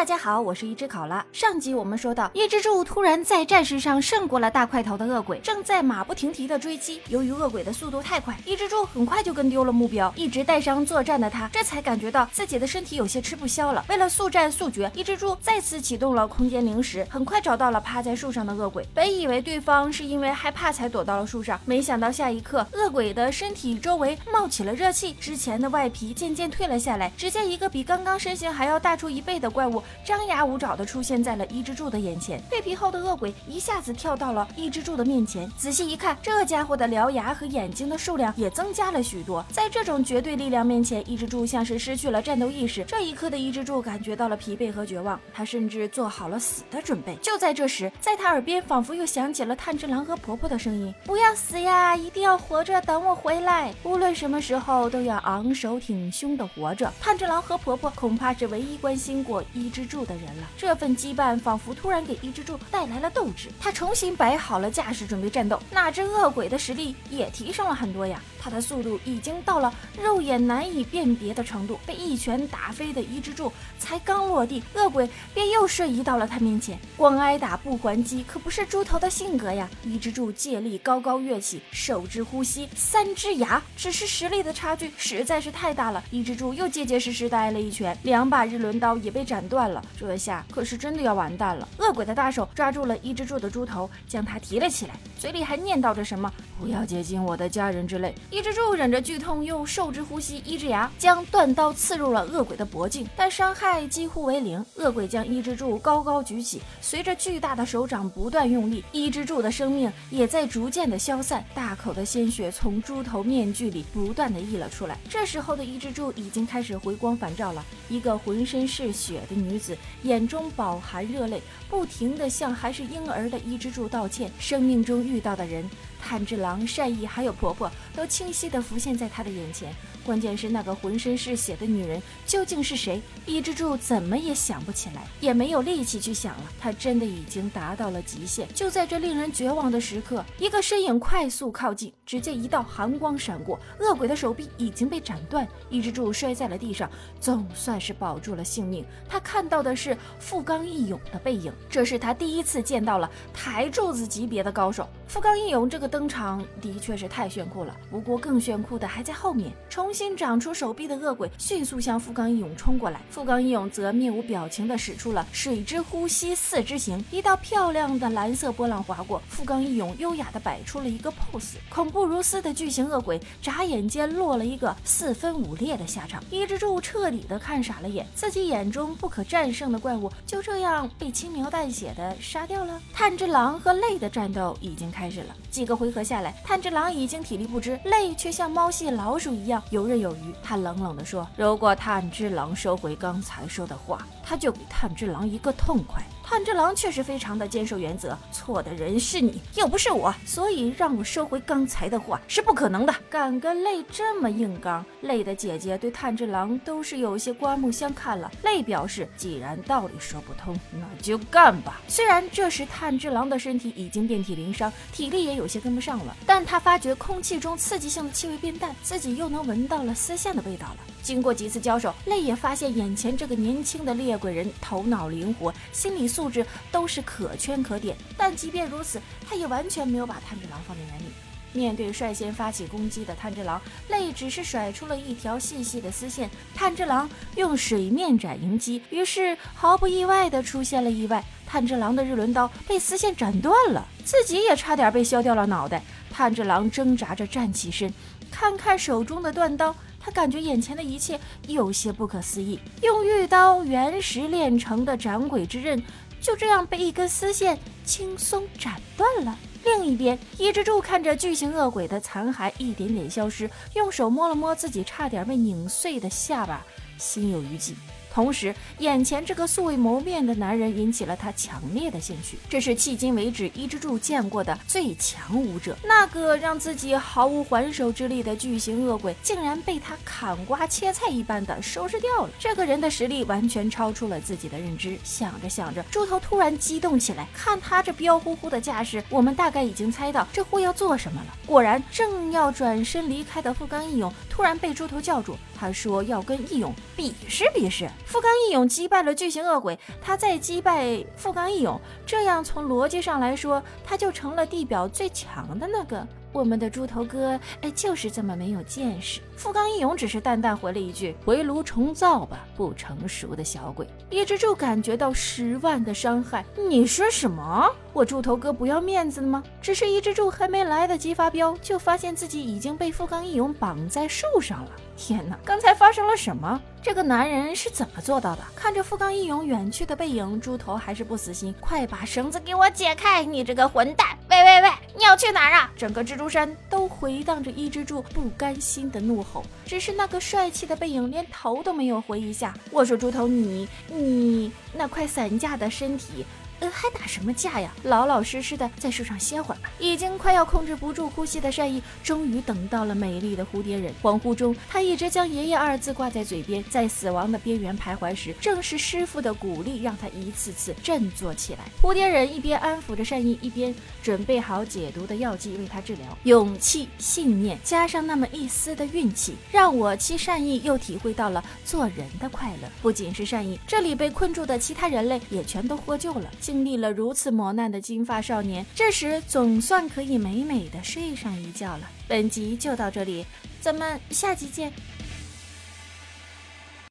大家好，我是一只考拉。上集我们说到，一只柱突然在战事上胜过了大块头的恶鬼，正在马不停蹄的追击。由于恶鬼的速度太快，一只柱很快就跟丢了目标。一直带伤作战的他，这才感觉到自己的身体有些吃不消了。为了速战速决，一只柱再次启动了空间零食，很快找到了趴在树上的恶鬼。本以为对方是因为害怕才躲到了树上，没想到下一刻，恶鬼的身体周围冒起了热气，之前的外皮渐渐退了下来。只见一个比刚刚身形还要大出一倍的怪物。张牙舞爪地出现在了伊之助的眼前，蜕皮后的恶鬼一下子跳到了伊之助的面前。仔细一看，这家伙的獠牙和眼睛的数量也增加了许多。在这种绝对力量面前，伊之助像是失去了战斗意识。这一刻的伊之助感觉到了疲惫和绝望，他甚至做好了死的准备。就在这时，在他耳边仿佛又响起了炭治郎和婆婆的声音：“不要死呀，一定要活着，等我回来。无论什么时候都要昂首挺胸的活着。”炭治郎和婆婆恐怕是唯一关心过伊。伊之助的人了，这份羁绊仿佛突然给伊之助带来了斗志，他重新摆好了架势，准备战斗。那只恶鬼的实力也提升了很多呀。他的速度已经到了肉眼难以辨别的程度，被一拳打飞的伊之助才刚落地，恶鬼便又瞬移到了他面前。光挨打不还击，可不是猪头的性格呀！伊之助借力高高跃起，手之呼吸，三只牙，只是实力的差距实在是太大了。伊之助又结结实实的挨了一拳，两把日轮刀也被斩断了。这下可是真的要完蛋了！恶鬼的大手抓住了一之助的猪头，将他提了起来，嘴里还念叨着什么：“不要接近我的家人”之类。一之助忍着剧痛，用兽之呼吸，一只牙将断刀刺入了恶鬼的脖颈，但伤害几乎为零。恶鬼将一之助高高举起，随着巨大的手掌不断用力，一之助的生命也在逐渐的消散，大口的鲜血从猪头面具里不断的溢了出来。这时候的一之助已经开始回光返照了，一个浑身是血的女子，眼中饱含热泪，不停的向还是婴儿的伊之助道歉。生命中遇到的人。炭治郎、善意还有婆婆都清晰地浮现在他的眼前。关键是那个浑身是血的女人究竟是谁？伊之助怎么也想不起来，也没有力气去想了。他真的已经达到了极限。就在这令人绝望的时刻，一个身影快速靠近，只见一道寒光闪过，恶鬼的手臂已经被斩断，伊之助摔在了地上，总算是保住了性命。他看到的是富冈义勇的背影，这是他第一次见到了台柱子级别的高手。富冈义勇这个登场的确是太炫酷了，不过更炫酷的还在后面。重新长出手臂的恶鬼迅速向富冈义勇冲过来，富冈义勇则面无表情地使出了水之呼吸四之形，一道漂亮的蓝色波浪划过，富冈义勇优雅地摆出了一个 pose。恐怖如斯的巨型恶鬼眨眼间落了一个四分五裂的下场，伊之助彻底的看傻了眼，自己眼中不可战胜的怪物就这样被轻描淡写的杀掉了。炭治郎和泪的战斗已经开。开始了几个回合下来，炭治郎已经体力不支，泪却像猫戏老鼠一样游刃有余。他冷冷地说：“如果炭治郎收回刚才说的话，他就给炭治郎一个痛快。”炭治郎确实非常的坚守原则，错的人是你，又不是我，所以让我收回刚才的话是不可能的。敢跟泪这么硬刚，泪的姐姐对炭治郎都是有些刮目相看了。泪表示，既然道理说不通，那就干吧。虽然这时炭治郎的身体已经遍体鳞伤，体力也有些跟不上了，但他发觉空气中刺激性的气味变淡，自己又能闻到了丝线的味道了。经过几次交手，泪也发现眼前这个年轻的猎鬼人头脑灵活，心理素质都是可圈可点。但即便如此，他也完全没有把炭治郎放在眼里。面对率先发起攻击的炭治郎，泪只是甩出了一条细细的丝线。炭治郎用水面斩迎击，于是毫不意外的出现了意外。炭治郎的日轮刀被丝线斩断了，自己也差点被削掉了脑袋。炭治郎挣扎着站起身，看看手中的断刀。他感觉眼前的一切有些不可思议，用玉刀原石炼成的斩鬼之刃，就这样被一根丝线轻松斩断了。另一边，伊之助看着巨型恶鬼的残骸一点点消失，用手摸了摸自己差点被拧碎的下巴，心有余悸。同时，眼前这个素未谋面的男人引起了他强烈的兴趣。这是迄今为止伊之助见过的最强武者。那个让自己毫无还手之力的巨型恶鬼，竟然被他砍瓜切菜一般的收拾掉了。这个人的实力完全超出了自己的认知。想着想着，猪头突然激动起来。看他这彪呼呼的架势，我们大概已经猜到这货要做什么了。果然，正要转身离开的富冈义勇突然被猪头叫住。他说要跟义勇比试比试。富冈义勇击败了巨型恶鬼，他再击败富冈义勇，这样从逻辑上来说，他就成了地表最强的那个。我们的猪头哥，哎，就是这么没有见识。富冈义勇只是淡淡回了一句：“回炉重造吧，不成熟的小鬼。”一之助感觉到十万的伤害。你说什么？我猪头哥不要面子了吗？只是一之助还没来得及发飙，就发现自己已经被富冈义勇绑在树上了。天哪，刚才发生了什么？这个男人是怎么做到的？看着富冈义勇远去的背影，猪头还是不死心，快把绳子给我解开！你这个混蛋！喂喂喂，你要去哪儿啊？整个蜘蛛山都回荡着伊之助不甘心的怒吼。只是那个帅气的背影连头都没有回一下。我说猪头，你你那快散架的身体。呃，还打什么架呀？老老实实的在树上歇会儿吧。已经快要控制不住呼吸的善意，终于等到了美丽的蝴蝶人。恍惚中，他一直将“爷爷”二字挂在嘴边，在死亡的边缘徘徊时，正是师傅的鼓励让他一次次振作起来。蝴蝶人一边安抚着善意，一边准备好解毒的药剂为他治疗。勇气、信念，加上那么一丝的运气，让我妻善意又体会到了做人的快乐。不仅是善意，这里被困住的其他人类也全都获救了。经历了如此磨难的金发少年，这时总算可以美美的睡上一觉了。本集就到这里，咱们下集见。